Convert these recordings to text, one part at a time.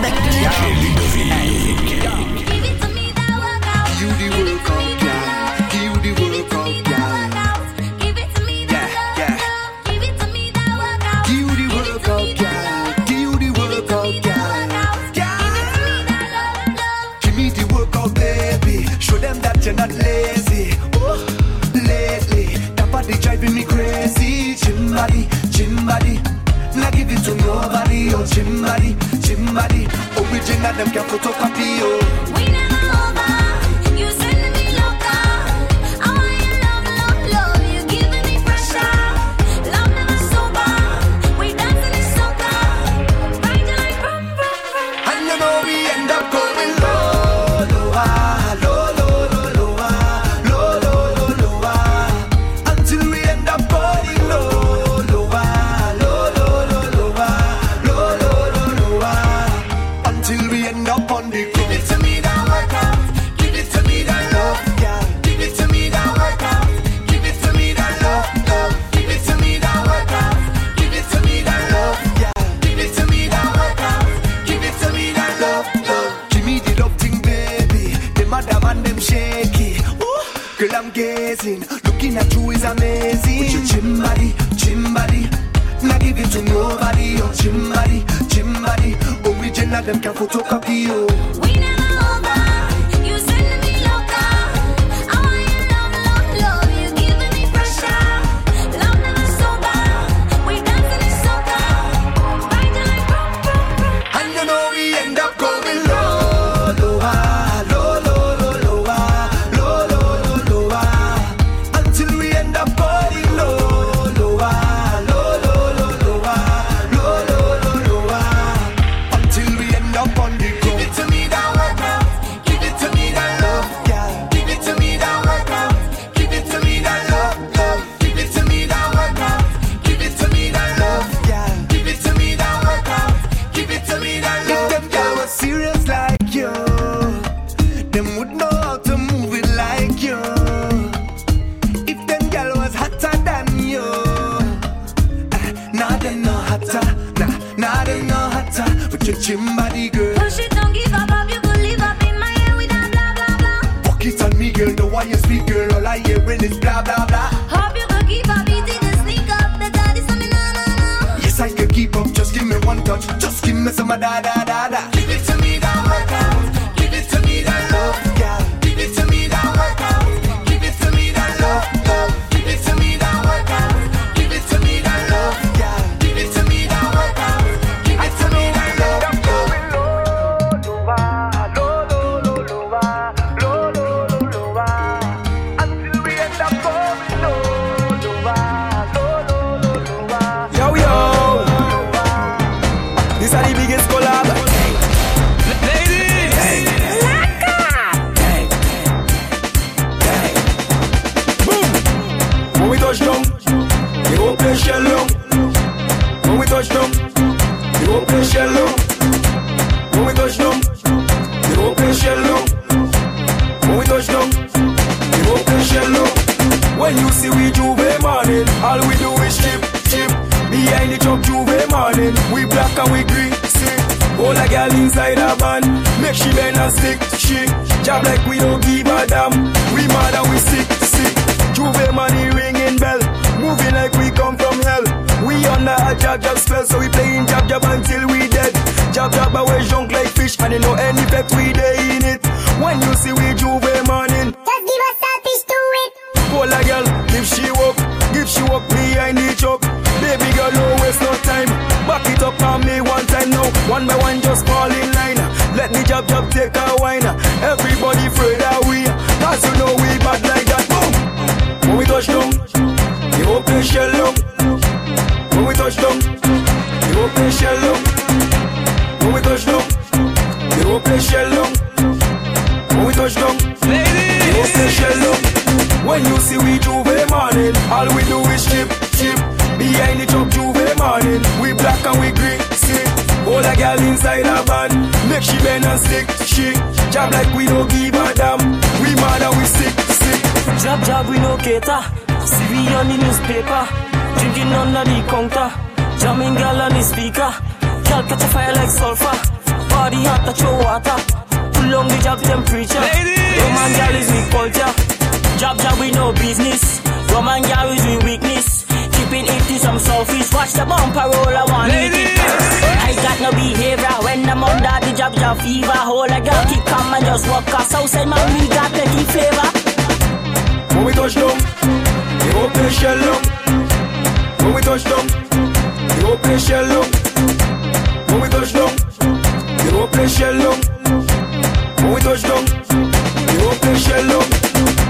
avec DJ Ludovick. You the workout girl, you the workout girl. Yeah, yeah. You the workout girl, you the workout girl. Give me the workout, baby. Show them that you're not lazy. Oh, lately, that body driving me crazy. Gym body, gym body. Not give it to nobody. Oh, gym body, gym body. Original, oh, them can photocopy. Oh. Original, them can All I hearing is blah blah blah. Yes, I can keep up. Just give me one touch. Just give me some of da When you see we J'ouvert morning, all we do is chip, chip. Behind the truck J'ouvert morning, we black and we green, see. All a girl inside a van, make she bend and stick, she. Job like we don't give a damn, we mad and we sick, sick. Juve money ringing bell, moving like we come from hell. We under a jab jab spell, so we playing jab jab until we dead. Jab jab away junk like fish, and you know any pep we day shell long. When we touch down, the open shell long. When we touch down, the open shell long. When we touch down, the open shell long. When you see we J'ouvert morning, all we do is chip, chip. Behind the truck J'ouvert morning, we black and we green, see. Hold a girl inside a van, make she bend and stick, she. Job like we don't give a damn, we mad and we sick, sick. Job, job, we no cater. See we on the newspaper, drinking under the counter. Jamming girl on the speaker. Girl catch a fire like sulfur. body hot touch your water. Pull on the job temperature. ladies, Roman girl is weak culture. Job job we no business. Roman girl is we weakness. Keeping it to some selfish. Watch the bumper roll, I want it. I got no behavior when I'm under the job job fever. Hold a girl keep calm and just walk us outside man we got plenty flavor. When we touch down, they go play shell long. When we touch down, they go play shell long. When we touch down, they go play shell long. When we touch down, they go play shell long.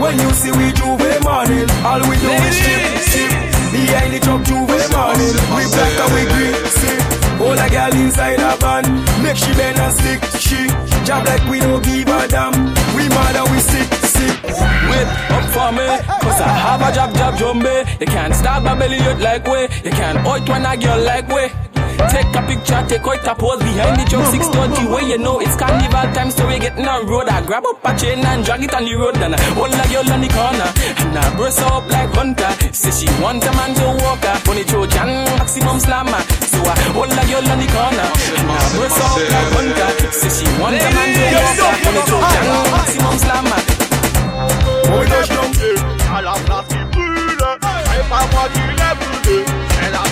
When you see we J'ouvert morning, all we do is strip, strip. Behind the truck J'ouvert morning, we black and we green, see. Hold a girl inside a van, make she bend and stick, she. Job like we don't give a damn. We mad and we sick, sick. Wait up for me, cause I have a job, job, jumbe. Eh. You can't stop my belly out like way. You can't out when a girl like way. Take a picture, take out a pose behind the truck 620 where you know it's carnival time, so we getting on road. I grab up a chain and drag it on the road, and I hold a girl on the corner. And I burst her up like Hunter. Say she want a man to walk her. Funny Trojan, maximum slammer. So I hold a girl on the corner. And I burst her up like Hunter. Say she want a man to walk her. Funny Trojan, maximum slammer. We touch down, à la place qui brûle. C'est pas moi qui l'ai brûlé, c'est la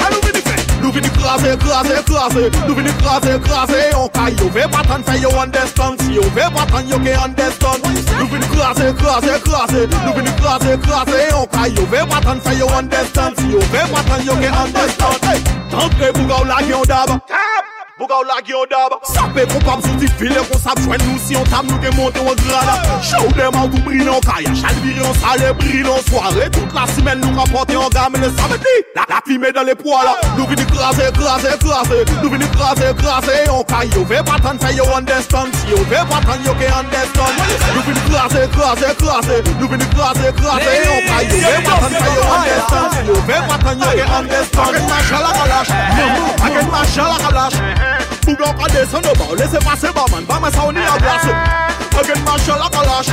Ah, nous venons faire. Nous venons craser, craser, craser. Nous venons craser, craser. On caille, on fait pas tant faire, you understand. Si fait pas tant, you can understand. Nous venons craser, craser, craser. Nous venons craser, craser. On caille, on fait pas tant faire, you understand. Si fait pas tant, you can understand. Hey, T'entrez, bouga ou la gueule Pou ka ou lage yon dab Sape kon pap sou di file kon sap jwen nou Si yon tam nou ke monte yon zrada. Chou dem an tou brin yon kaya Chalviri yon sale brin yon soare Tout la simen nou rapote yon game Le samedi la, la fime dan le poala Nou vini krasi, krasi, krasi Nou vini krasi, krasi yon kaya Yo ve patan fe yo understand. Si yo ve patan yo ke understand. Nou vini krasi, krasi, krasi Nou vini krasi, krasi yon kaya Yo ve patan fe yo understand. Si yo ve patan yo ke understand. Aket ma chalak alash Aket ma chalak alash machin à la calache. Bougon pas descendre au bas, laissez passer barman, pas ma sauni à glace. Paquet de machin à la calache.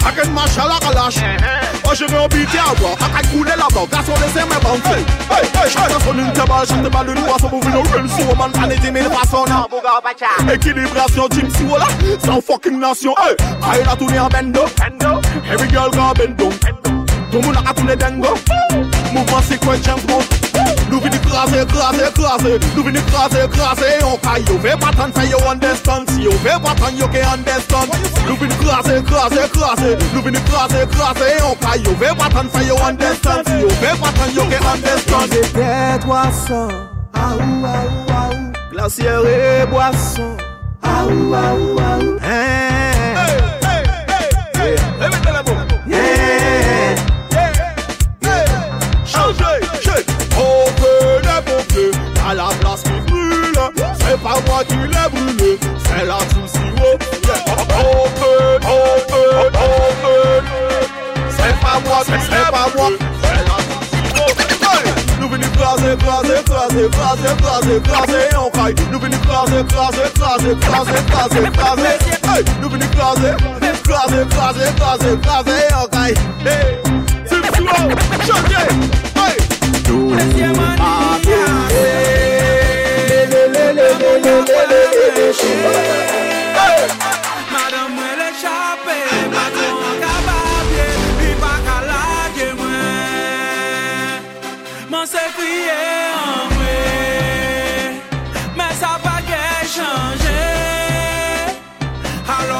Paquet de machin à la calache. Oh, je vais habiter à boire, à couler là-bas, garçon laissez mes banques. Hey, hey, chacun son une table, chacun balle de boisson pour venir au sur man, pas n'était mille façons. Équilibration, team si voilà, sans fucking nation. Hey, aïe la tournée en bendo. Every girl got bendo. Tout le monde a tourné dingo. Mouvement sequence, James Bond. krasè, krasè, krasè Nou vini krasè, krasè yon ka Yo ve patan fè yo understand. Si yo ve patan yo ke understand. Nou vini krasè, krasè, krasè Nou vini krasè, krasè yon ka Yo ve patan fè yo understand. Si yo ve patan yo ke understand. Jè tè toasan Aou, ah, aou, ah, aou ah, Glacier e boasan Aou, aou, aou Hein, hein craser, craser, craser, craser, craser, on caille. Nous venons craser, craser, craser, craser, craser, craser. Hey. Nous venons craser, craser, craser, craser, craser, on caille. Hey. Team sirop, changer. Hey. Madame mwen le ka lage mwen. Man se kriye an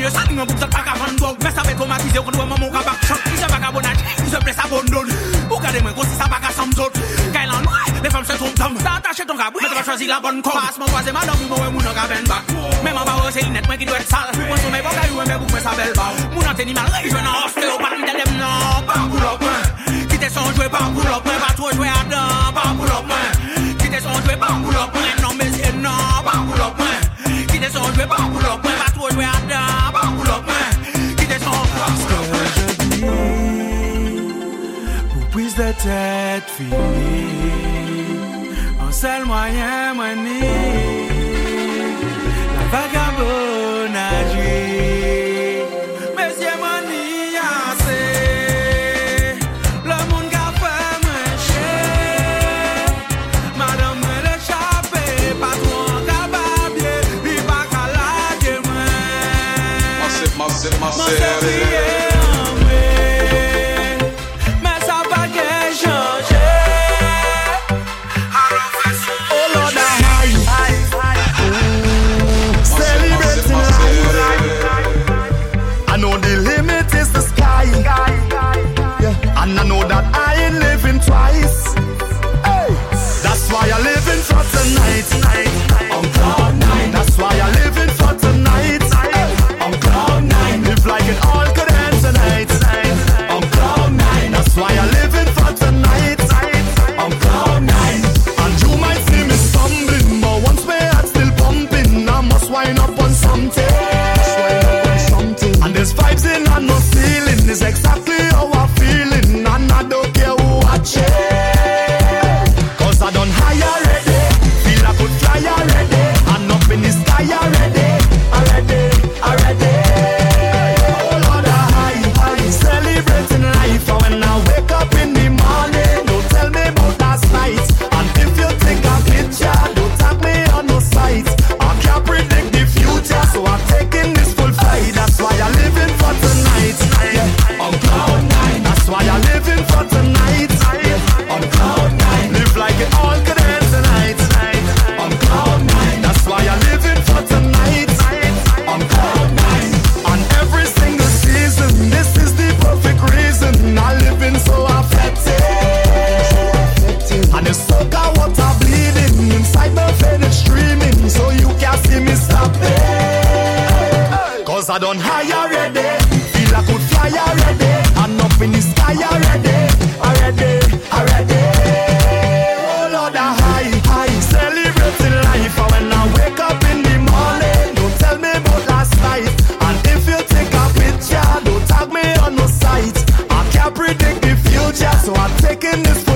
ye sa yon bouk zot baka vandog Mè sa ve tomatize kon wè mè moun kabak chok. Li se baka bonaj, li se ple sa bondon Ou gade mwen kosi sa baka samzot Kè lan wè, le fèm se tom tam Sa atache ton kabri, mè te va chwazi la bon kom Pas mè waze mè dam, mè wè moun an ka ven bak Mè mè ba wè se linet mwen ki dwe sal. Mwen sou mè boka, yon mè bouk mè sa bel baw Moun an teni mal, rejwen an osteo Pat mè te dem nan, pa boulok mè Kite son jwe, pa boulok mè, pa tro jwe a vet fini An sel mwayen mweni La vagabon adwi Mesye mweni ase Le moun ka fe mwen che Madame mwen rechape Patron ka babye Bi baka lage mwen Mase, mase, mase I done high already. Feel I could fly already. and up in the sky already. Already, already. Oh Lord, I high, high. Celebrating life. And when I wake up in the morning, don't tell me about last night. And if you take a picture, don't tag me on no site. I can't predict the future, so I'm taking this.